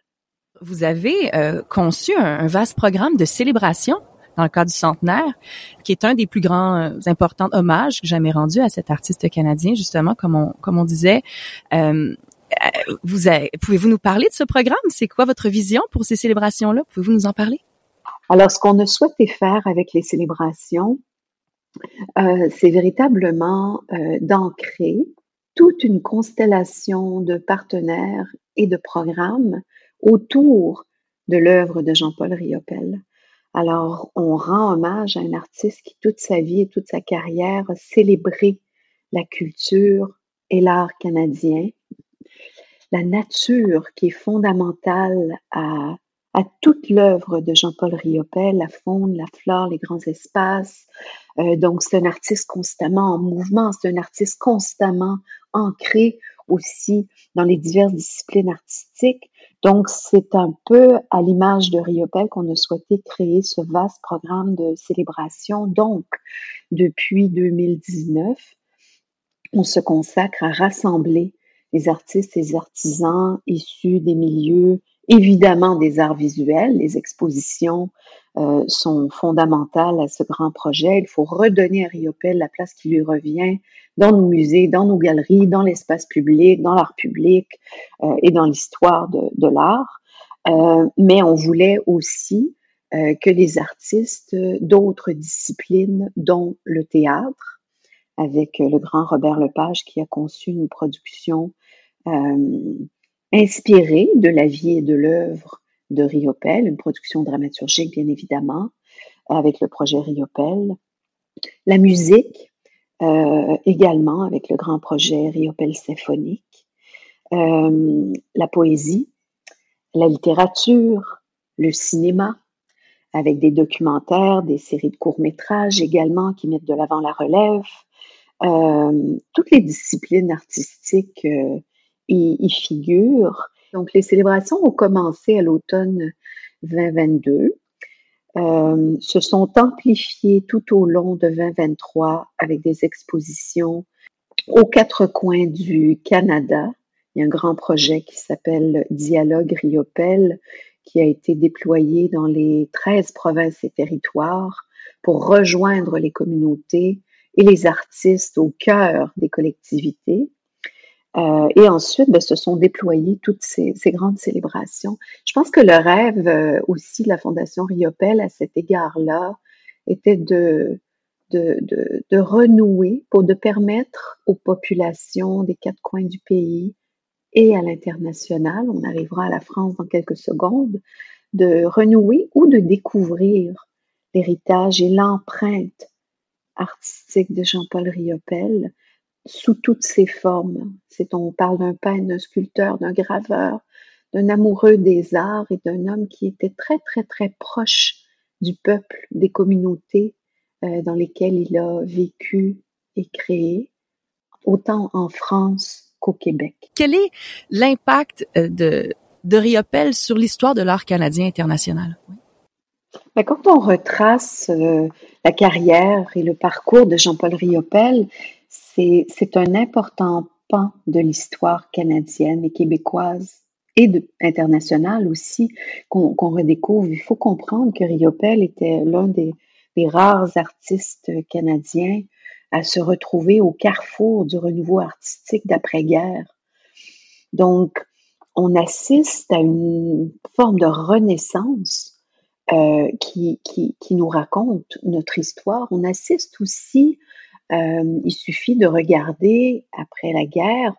Vous avez euh, conçu un, vaste programme de célébration dans le cadre du centenaire, qui est un des plus grands euh, importants hommages que jamais rendu à cet artiste canadien, justement, comme on, comme on disait. Euh, vous pouvez-vous nous parler de ce programme? C'est quoi votre vision pour ces célébrations-là? Pouvez-vous nous en parler? Alors, ce qu'on a souhaité faire avec les célébrations, c'est véritablement d'ancrer toute une constellation de partenaires et de programmes autour de l'œuvre de Jean-Paul Riopel. Alors, on rend hommage à un artiste qui, toute sa vie et toute sa carrière, a célébré la culture et l'art canadien, la nature qui est fondamentale à, toute l'œuvre de Jean-Paul Riopel, la faune, la flore, les grands espaces. Euh, donc, c'est un artiste constamment en mouvement, c'est un artiste constamment ancré aussi dans les diverses disciplines artistiques. Donc, c'est un peu à l'image de Riopel qu'on a souhaité créer ce vaste programme de célébration. Donc, depuis 2019, on se consacre à rassembler les artistes et les artisans issus des milieux évidemment des arts visuels. Les expositions euh, sont fondamentales à ce grand projet. Il faut redonner à Riopel la place qui lui revient dans nos musées, dans nos galeries, dans l'espace public, dans l'art public euh, et dans l'histoire de, de l'art. Euh, mais on voulait aussi que les artistes d'autres disciplines, dont le théâtre, avec le grand Robert Lepage qui a conçu une production inspiré de la vie et de l'œuvre de Riopel, une production dramaturgique bien évidemment, avec le projet Riopel. La musique, euh, également avec le grand projet Riopel symphonique. Euh, la poésie, la littérature, le cinéma, avec des documentaires, des séries de courts-métrages également qui mettent de l'avant la relève. Euh, toutes les disciplines artistiques y, figure. Donc, les célébrations ont commencé à l'automne 2022, euh, se sont amplifiées tout au long de 2023 avec des expositions aux quatre coins du Canada. Il y a un grand projet qui s'appelle Dialogue Riopel qui a été déployé dans les 13 provinces et territoires pour rejoindre les communautés et les artistes au cœur des collectivités. Euh, et ensuite, ben, se sont déployées toutes ces, grandes célébrations. Je pense que le rêve euh, aussi de la Fondation Riopel à cet égard-là était de, de, de, renouer pour de permettre aux populations des quatre coins du pays et à l'international, on arrivera à la France dans quelques secondes, de renouer ou de découvrir l'héritage et l'empreinte artistique de Jean-Paul Riopel sous toutes ses formes. C'est, on parle d'un peintre, d'un sculpteur, d'un graveur, d'un amoureux des arts et d'un homme qui était très, très, très proche du peuple, des communautés euh, dans lesquelles il a vécu et créé, autant en France qu'au Québec. Quel est l'impact euh, de, de Riopel sur l'histoire de l'art canadien international? Ben, quand on retrace euh, la carrière et le parcours de Jean-Paul Riopel, c'est un important pan de l'histoire canadienne et québécoise et internationale aussi qu'on redécouvre. Il faut comprendre que Riopel était l'un des, rares artistes canadiens à se retrouver au carrefour du renouveau artistique d'après-guerre. Donc, on assiste à une forme de renaissance euh, qui, qui, nous raconte notre histoire. On assiste aussi, il suffit de regarder après la guerre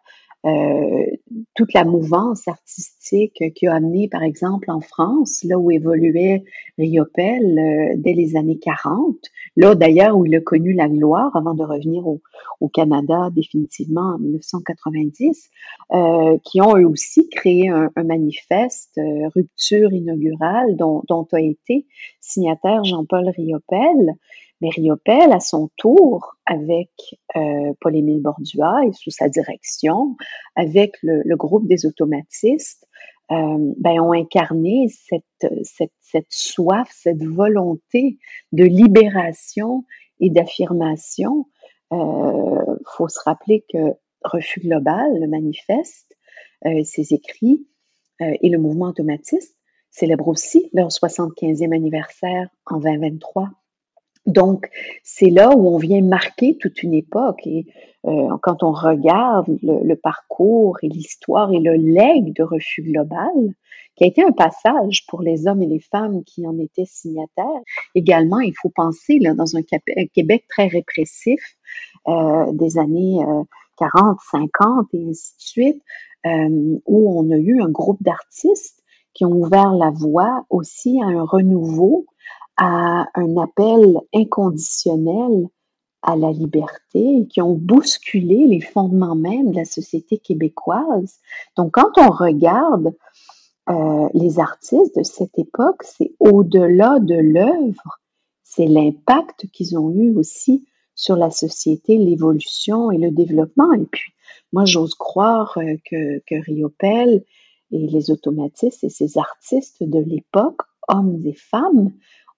toute la mouvance artistique qui a amené, par exemple, en France, là où évoluait Riopel dès les années 40, là d'ailleurs où il a connu la gloire avant de revenir au, Canada définitivement en 1990, euh, qui ont eux aussi créé un, manifeste rupture inaugurale dont, dont a été signataire Jean-Paul Riopel. Mais à son tour, avec euh, Paul-Émile Bordua et sous sa direction, avec le, le groupe des automatistes, euh, ben, ont incarné cette, cette, cette soif, cette volonté de libération et d'affirmation. Euh, faut se rappeler que Refus Global, le manifeste, euh, ses écrits euh, et le mouvement automatiste célèbrent aussi leur 75e anniversaire en 2023. Donc, c'est là où on vient marquer toute une époque. Et euh, quand on regarde le, le parcours et l'histoire et le legs de Refus Global, qui a été un passage pour les hommes et les femmes qui en étaient signataires. Également, il faut penser là, dans un Québec très répressif euh, des années euh, 40, 50 et ainsi de suite, euh, où on a eu un groupe d'artistes qui ont ouvert la voie aussi à un renouveau à un appel inconditionnel à la liberté qui ont bousculé les fondements même de la société québécoise. Donc, quand on regarde euh, les artistes de cette époque, c'est au-delà de l'œuvre, c'est l'impact qu'ils ont eu aussi sur la société, l'évolution et le développement. Et puis, moi, j'ose croire euh, que, que Riopel et les automatistes et ces artistes de l'époque, hommes et femmes,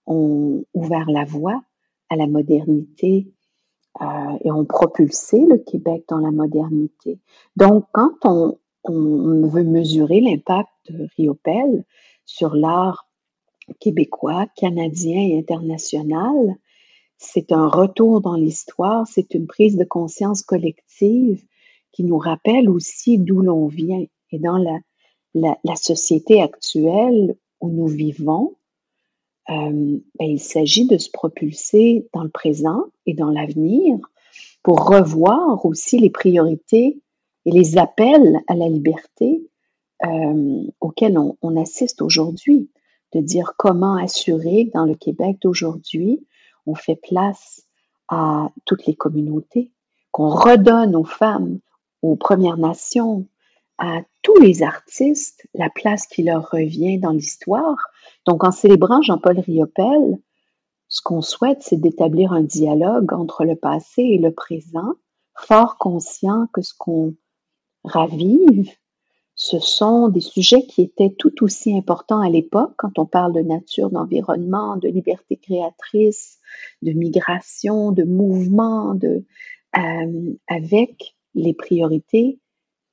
ont ouvert la voie à la modernité euh, et ont propulsé le Québec dans la modernité. Donc, quand on, on veut mesurer l'impact de Riopel sur l'art québécois, canadien et international, c'est un retour dans l'histoire, c'est une prise de conscience collective qui nous rappelle aussi d'où l'on vient. Et dans la, la, la, société actuelle où nous vivons, euh, ben, il s'agit de se propulser dans le présent et dans l'avenir pour revoir aussi les priorités et les appels à la liberté euh, auxquels on, on assiste aujourd'hui, de dire comment assurer que dans le Québec d'aujourd'hui, on fait place à toutes les communautés, qu'on redonne aux femmes, aux Premières Nations, à tous les artistes la place qui leur revient dans l'histoire. Donc, en célébrant Jean-Paul Riopel, ce qu'on souhaite, c'est d'établir un dialogue entre le passé et le présent, fort conscient que ce qu'on ravive, ce sont des sujets qui étaient tout aussi importants à l'époque quand on parle de nature, d'environnement, de liberté créatrice, de migration, de mouvement, de, euh, avec les priorités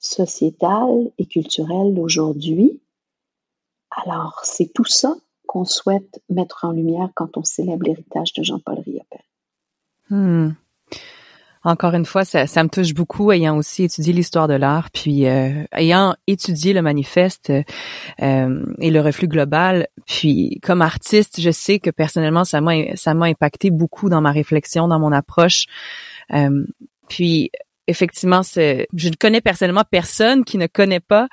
sociétales et culturelles d'aujourd'hui. Alors, c'est tout ça qu'on souhaite mettre en lumière quand on célèbre l'héritage de Jean-Paul Riopel. Hmm. Encore une fois, ça, ça, me touche beaucoup, ayant aussi étudié l'histoire de l'art, puis euh, ayant étudié le manifeste euh, et le reflux global. Puis, comme artiste, je sais que personnellement, ça m'a ça m'a impacté beaucoup dans ma réflexion, dans mon approche. Euh, puis, effectivement, je ne connais personnellement personne qui ne connaît pas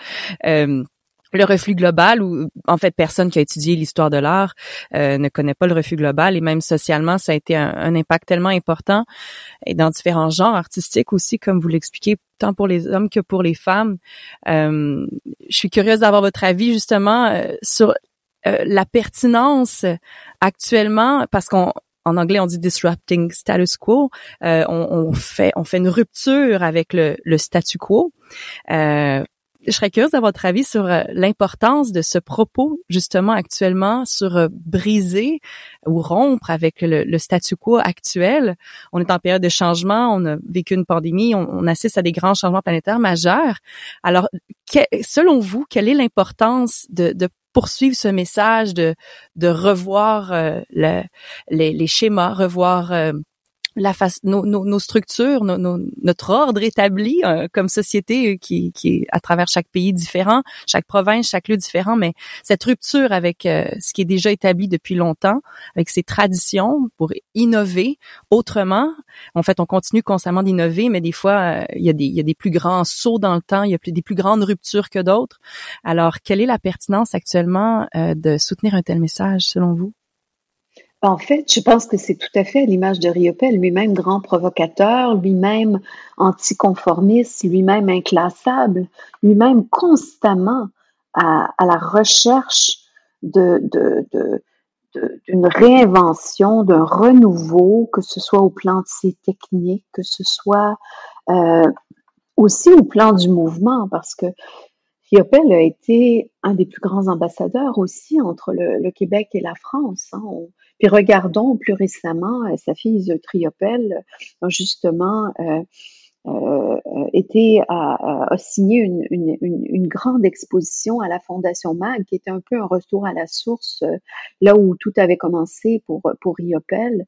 euh, le reflux global ou en fait personne qui a étudié l'histoire de l'art euh, ne connaît pas le reflux global et même socialement ça a été un, impact tellement important dans différents genres artistiques aussi comme vous l'expliquez tant pour les hommes que pour les femmes. Euh, je suis curieuse d'avoir votre avis justement euh, sur la pertinence actuellement parce qu'on en anglais on dit disrupting status quo on, on, fait on fait une rupture avec le, le statu quo euh, je serais curieuse d'avoir votre avis sur euh, l'importance de ce propos justement actuellement sur euh, briser ou rompre avec le, statu quo actuel. On est en période de changement, on a vécu une pandémie, on, assiste à des grands changements planétaires majeurs. Alors, selon vous, quelle est l'importance de, poursuivre ce message, de, de revoir euh, le, les, les, schémas, revoir la face, nos, nos, nos structures, nos, notre ordre établi euh, comme société euh, qui, qui est à travers chaque pays différent, chaque province, chaque lieu différent, mais cette rupture avec euh, ce qui est déjà établi depuis longtemps, avec ses traditions pour innover autrement. En fait, on continue constamment d'innover, mais des fois, il, y a des, il y a des plus grands sauts dans le temps, il y a des plus grandes ruptures que d'autres. Alors, quelle est la pertinence actuellement de soutenir un tel message selon vous? En fait, je pense que c'est tout à fait l'image de Riopel, lui-même grand provocateur, lui-même anticonformiste, lui-même inclassable, lui-même constamment à, la recherche d'une réinvention, d'un renouveau, que ce soit au plan de ses techniques, que ce soit euh, aussi au plan du mouvement, parce que Riopel a été un des plus grands ambassadeurs aussi entre le, Québec et la France. Hein. Puis regardons plus récemment, euh, sa fille Triopel a justement euh, euh, été a, signé une, une, une, grande exposition à la Fondation MAG, qui était un peu un retour à la source, là où tout avait commencé pour pour Riopel,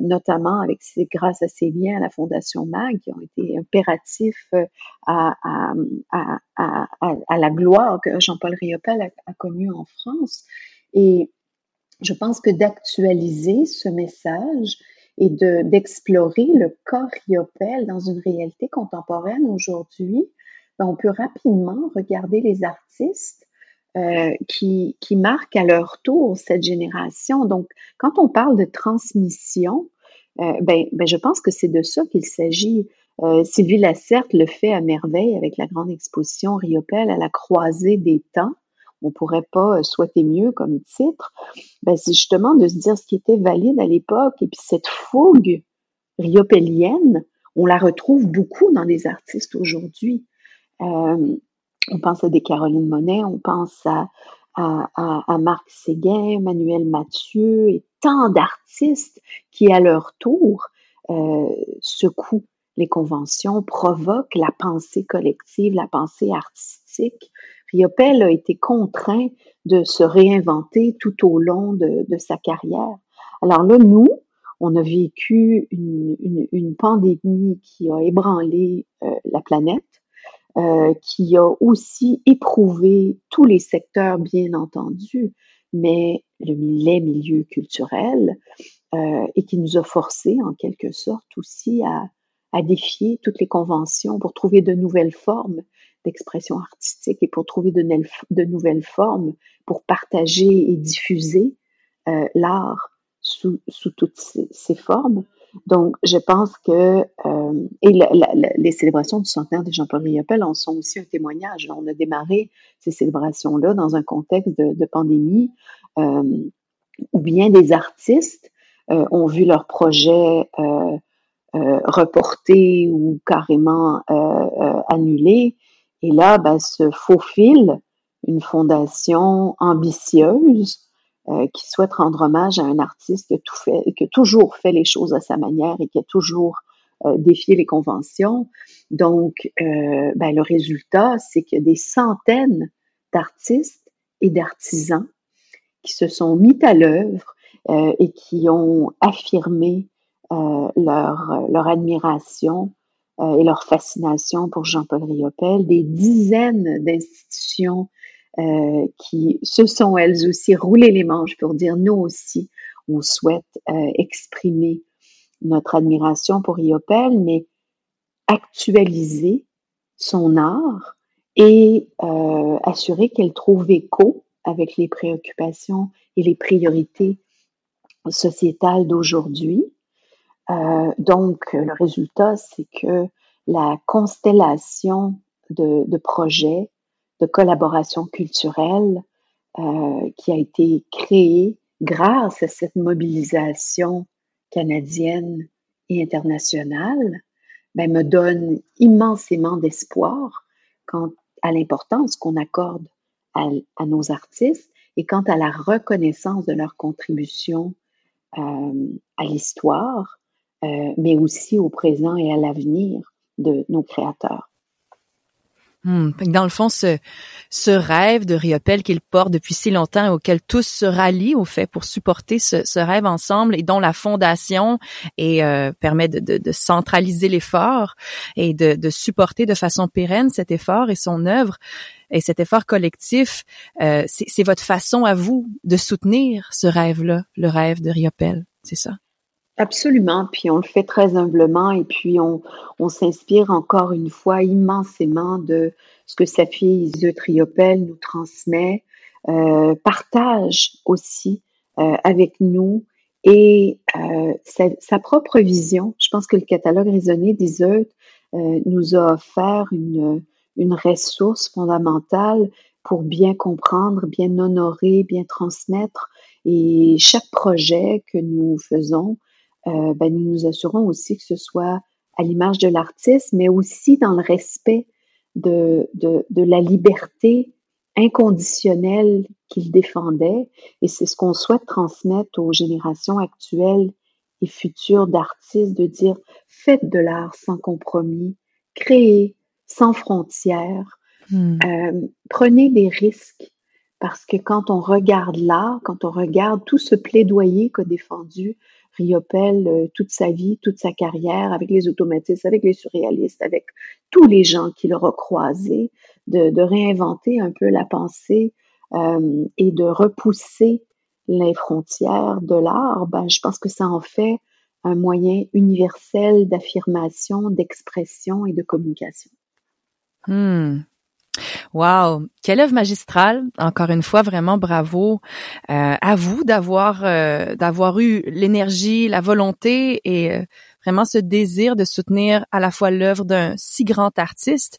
notamment avec grâce à ses liens à la Fondation MAG, qui ont été impératifs à, à, à, à la gloire que Jean-Paul Riopel a, a connue en France. Et je pense que d'actualiser ce message et de, d'explorer le corps Riopel dans une réalité contemporaine aujourd'hui, ben, on peut rapidement regarder les artistes euh, qui, qui marquent à leur tour cette génération. Donc, quand on parle de transmission, euh, ben, ben, je pense que c'est de ça qu'il s'agit. Euh, Sylvie Lacerte le fait à merveille avec la grande exposition Riopel à la croisée des temps on pourrait pas euh, souhaiter mieux comme titre, ben c'est justement de se dire ce qui était valide à l'époque et puis cette fougue riopélienne, on la retrouve beaucoup dans les artistes aujourd'hui. Euh, on pense à des Caroline Monet, on pense à, à, Marc Séguin, Manuel Mathieu et tant d'artistes qui, à leur tour, euh, secouent les conventions, provoquent la pensée collective, la pensée artistique. Riopel a été contraint de se réinventer tout au long de, sa carrière. Alors là, nous, on a vécu une, pandémie qui a ébranlé euh, la planète, euh, qui a aussi éprouvé tous les secteurs, bien entendu, mais le, les milieux culturels, euh, et qui nous a forcé, en quelque sorte, aussi à défier toutes les conventions pour trouver de nouvelles formes d'expression artistique et pour trouver de, nouvelles formes, pour partager et diffuser euh, l'art sous, toutes ces, formes. Donc, je pense que, euh, et les célébrations du centenaire de Jean-Paul Riopel en sont aussi un témoignage. On a démarré ces célébrations-là dans un contexte de, pandémie euh, où bien des artistes euh, ont vu leurs projets reportés ou carrément annulés et là, ben, se faufile une fondation ambitieuse euh, qui souhaite rendre hommage à un artiste qui a, tout fait, qui a toujours fait les choses à sa manière et qui a toujours euh, défié les conventions. Donc, euh, ben, le résultat, c'est qu'il y a des centaines d'artistes et d'artisans qui se sont mis à l'œuvre et qui ont affirmé leur, leur admiration euh, et leur fascination pour Jean-Paul Riopel, des dizaines d'institutions euh, qui se sont elles aussi roulées les manches pour dire nous aussi, on souhaite euh, exprimer notre admiration pour Riopel, mais actualiser son art et euh, assurer qu'elle trouve écho avec les préoccupations et les priorités sociétales d'aujourd'hui. Euh, donc, le résultat, c'est que la constellation de, de projets de collaboration culturelle euh, qui a été créée grâce à cette mobilisation canadienne et internationale, ben, me donne immensément d'espoir quant à l'importance qu'on accorde à, à, nos artistes et quant à la reconnaissance de leur contribution euh, à l'histoire, euh, mais aussi au présent et à l'avenir de nos créateurs. Hmm. Dans le fond, ce, ce rêve de Riopel qu'il porte depuis si longtemps, auquel tous se rallient au fait pour supporter ce, ce rêve ensemble et dont la fondation et euh, permet de, de, de centraliser l'effort et de, de, supporter de façon pérenne cet effort et son œuvre et cet effort collectif, euh, c'est votre façon à vous de soutenir ce rêve-là, le rêve de Riopel, c'est ça? Absolument, puis on le fait très humblement et puis on, on s'inspire encore une fois immensément de ce que sa fille Iseut Triopel nous transmet, euh, partage aussi euh, avec nous et euh, sa, sa, propre vision. Je pense que le catalogue raisonné d'Iseut euh, nous a offert une, une ressource fondamentale pour bien comprendre, bien honorer, bien transmettre. Et chaque projet que nous faisons, euh, ben, nous nous assurons aussi que ce soit à l'image de l'artiste, mais aussi dans le respect de, de, de la liberté inconditionnelle qu'il défendait. Et c'est ce qu'on souhaite transmettre aux générations actuelles et futures d'artistes, de dire faites de l'art sans compromis, créez sans frontières, hmm. euh, prenez des risques. Parce que quand on regarde l'art, quand on regarde tout ce plaidoyer qu'a défendu Riopel euh, toute sa vie, toute sa carrière, avec les automatistes, avec les surréalistes, avec tous les gens qu'il aura croisés, de, réinventer un peu la pensée euh, et de repousser les frontières de l'art, ben, je pense que ça en fait un moyen universel d'affirmation, d'expression et de communication. Hmm. Wow, quelle œuvre magistrale. Encore une fois, vraiment bravo euh, à vous d'avoir euh, d'avoir eu l'énergie, la volonté et euh, vraiment ce désir de soutenir à la fois l'œuvre d'un si grand artiste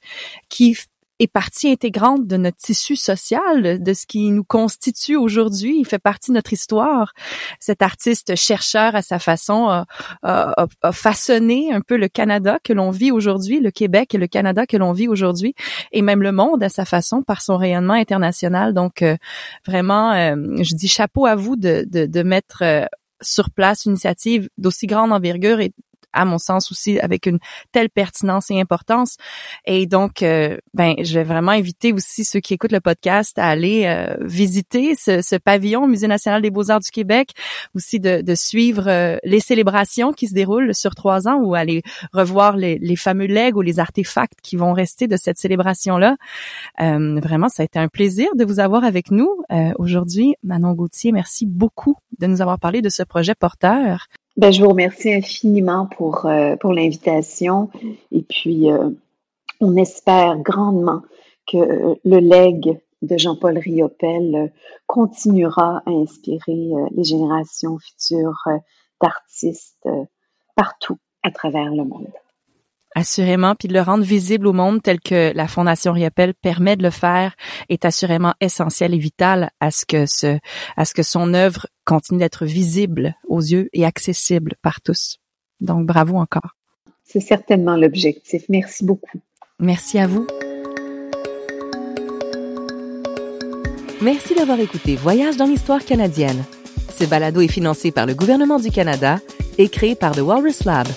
qui est partie intégrante de notre tissu social, de ce qui nous constitue aujourd'hui. Il fait partie de notre histoire. Cet artiste chercheur, à sa façon, a, a, a façonné un peu le Canada que l'on vit aujourd'hui, le Québec et le Canada que l'on vit aujourd'hui, et même le monde à sa façon par son rayonnement international. Donc, euh, vraiment, euh, je dis chapeau à vous de, de, de mettre euh, sur place une initiative d'aussi grande envergure et à mon sens aussi avec une telle pertinence et importance. Et donc, euh, ben, je vais vraiment inviter aussi ceux qui écoutent le podcast à aller euh, visiter ce, ce, pavillon au Musée national des beaux-arts du Québec, aussi de, de suivre euh, les célébrations qui se déroulent sur trois ans ou aller revoir les, les, fameux legs ou les artefacts qui vont rester de cette célébration-là. vraiment, ça a été un plaisir de vous avoir avec nous aujourd'hui. Manon Gauthier, merci beaucoup de nous avoir parlé de ce projet porteur. Ben, je vous remercie infiniment pour, euh, pour l'invitation et puis euh, on espère grandement que euh, le leg de Jean-Paul Riopel continuera à inspirer les générations futures d'artistes partout à travers le monde. Assurément, puis de le rendre visible au monde tel que la Fondation Riopel permet de le faire est assurément essentiel et vital à ce que ce, à ce que son œuvre continue d'être visible aux yeux et accessible par tous. Donc, bravo encore. C'est certainement l'objectif. Merci beaucoup. Merci à vous. Merci d'avoir écouté Voyage dans l'histoire canadienne. Ce balado est financé par le gouvernement du Canada et créé par The Walrus Lab.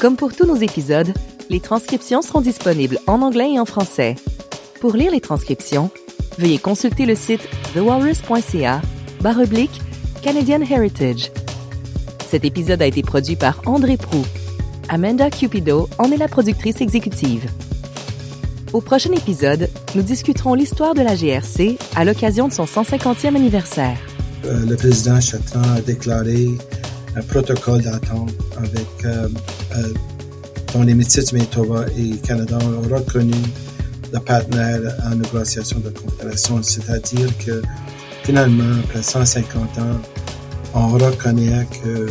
Comme pour tous nos épisodes, les transcriptions seront disponibles en anglais et en français. Pour lire les transcriptions, veuillez consulter le site thewalrus.ca baroblique Canadian Heritage. Cet épisode a été produit par André Prou. Amanda Cupido en est la productrice exécutive. Au prochain épisode, nous discuterons l'histoire de la GRC à l'occasion de son 150e anniversaire. Euh, le président a déclaré un protocole d'attente avec euh, euh, dont les métiers du Manitoba et Canada ont reconnu le partenaire en négociation de coopération, c'est-à-dire que finalement, après 150 ans, on reconnaît que euh,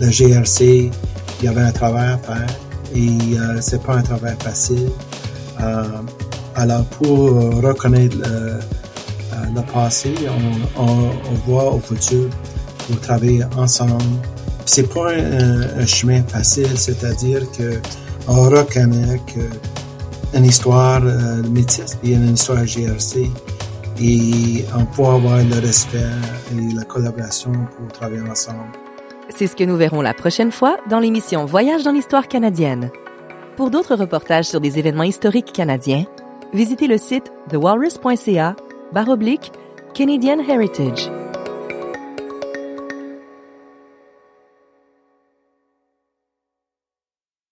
le GRC, il y avait un travail à faire et c'est pas un travail facile. Alors pour reconnaître le, passé, on, voit au futur pour travailler ensemble. C'est pas un, chemin facile, c'est-à-dire que on reconnaît que une histoire euh, métisse et une histoire GRC et on peut avoir le respect et la collaboration pour travailler ensemble. C'est ce que nous verrons la prochaine fois dans l'émission Voyage dans l'histoire canadienne. Pour d'autres reportages sur des événements historiques canadiens, visitez le site thewalrus.ca Canadian Heritage.